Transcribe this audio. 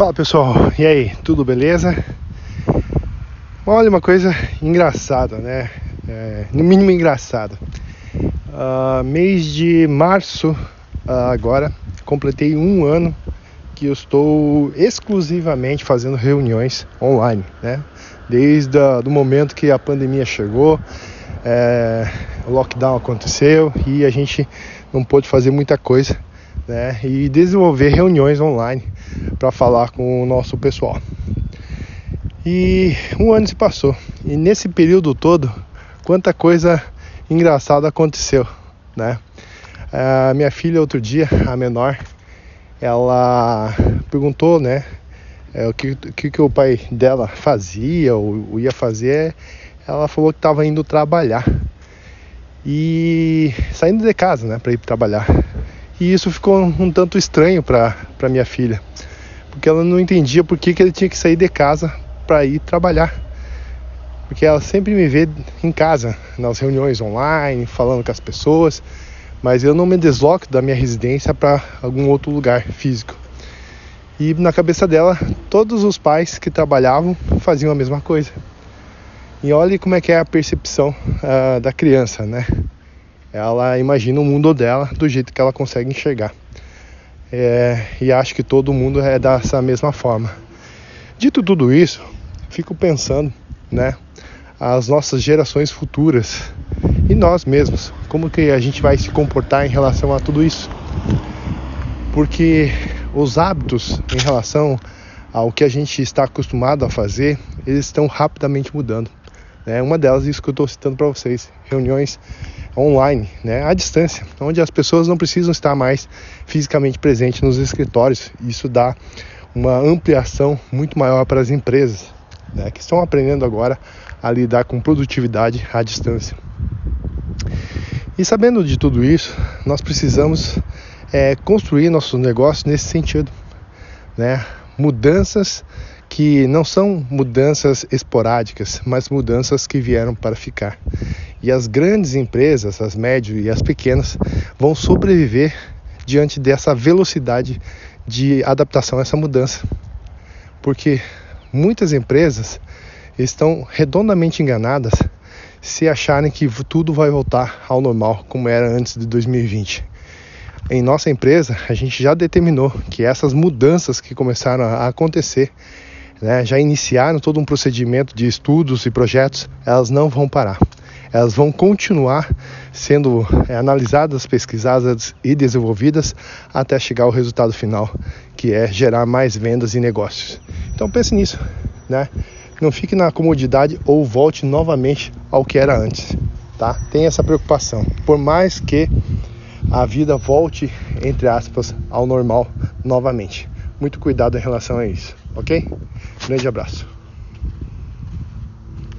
Fala pessoal, e aí, tudo beleza? Olha uma coisa engraçada, né? É, no mínimo engraçada. Uh, mês de março, uh, agora, completei um ano que eu estou exclusivamente fazendo reuniões online, né? Desde o momento que a pandemia chegou, é, o lockdown aconteceu e a gente não pôde fazer muita coisa né, e desenvolver reuniões online para falar com o nosso pessoal. E um ano se passou e nesse período todo, quanta coisa engraçada aconteceu, né? A minha filha outro dia, a menor, ela perguntou, né, é, o que, que, que o pai dela fazia ou, ou ia fazer. Ela falou que estava indo trabalhar e saindo de casa, né, para ir trabalhar. E isso ficou um tanto estranho para minha filha, porque ela não entendia por que, que ele tinha que sair de casa para ir trabalhar. Porque ela sempre me vê em casa, nas reuniões online, falando com as pessoas, mas eu não me desloco da minha residência para algum outro lugar físico. E na cabeça dela, todos os pais que trabalhavam faziam a mesma coisa. E olhe como é que é a percepção uh, da criança, né? Ela imagina o mundo dela do jeito que ela consegue enxergar. É, e acho que todo mundo é dessa mesma forma. Dito tudo isso, fico pensando, né, as nossas gerações futuras e nós mesmos, como que a gente vai se comportar em relação a tudo isso? Porque os hábitos em relação ao que a gente está acostumado a fazer, eles estão rapidamente mudando. Né? Uma delas, isso que eu estou citando para vocês, reuniões online, né, à distância, onde as pessoas não precisam estar mais fisicamente presentes nos escritórios. Isso dá uma ampliação muito maior para as empresas, né, que estão aprendendo agora a lidar com produtividade à distância. E sabendo de tudo isso, nós precisamos é, construir nossos negócios nesse sentido, né? Mudanças que não são mudanças esporádicas, mas mudanças que vieram para ficar. E as grandes empresas, as médias e as pequenas, vão sobreviver diante dessa velocidade de adaptação a essa mudança. Porque muitas empresas estão redondamente enganadas se acharem que tudo vai voltar ao normal como era antes de 2020. Em nossa empresa, a gente já determinou que essas mudanças que começaram a acontecer né, já iniciaram todo um procedimento de estudos e projetos, elas não vão parar. Elas vão continuar sendo é, analisadas, pesquisadas e desenvolvidas até chegar ao resultado final, que é gerar mais vendas e negócios. Então pense nisso, né? Não fique na comodidade ou volte novamente ao que era antes, tá? Tenha essa preocupação. Por mais que a vida volte, entre aspas, ao normal novamente. Muito cuidado em relação a isso ok? Grande abraço.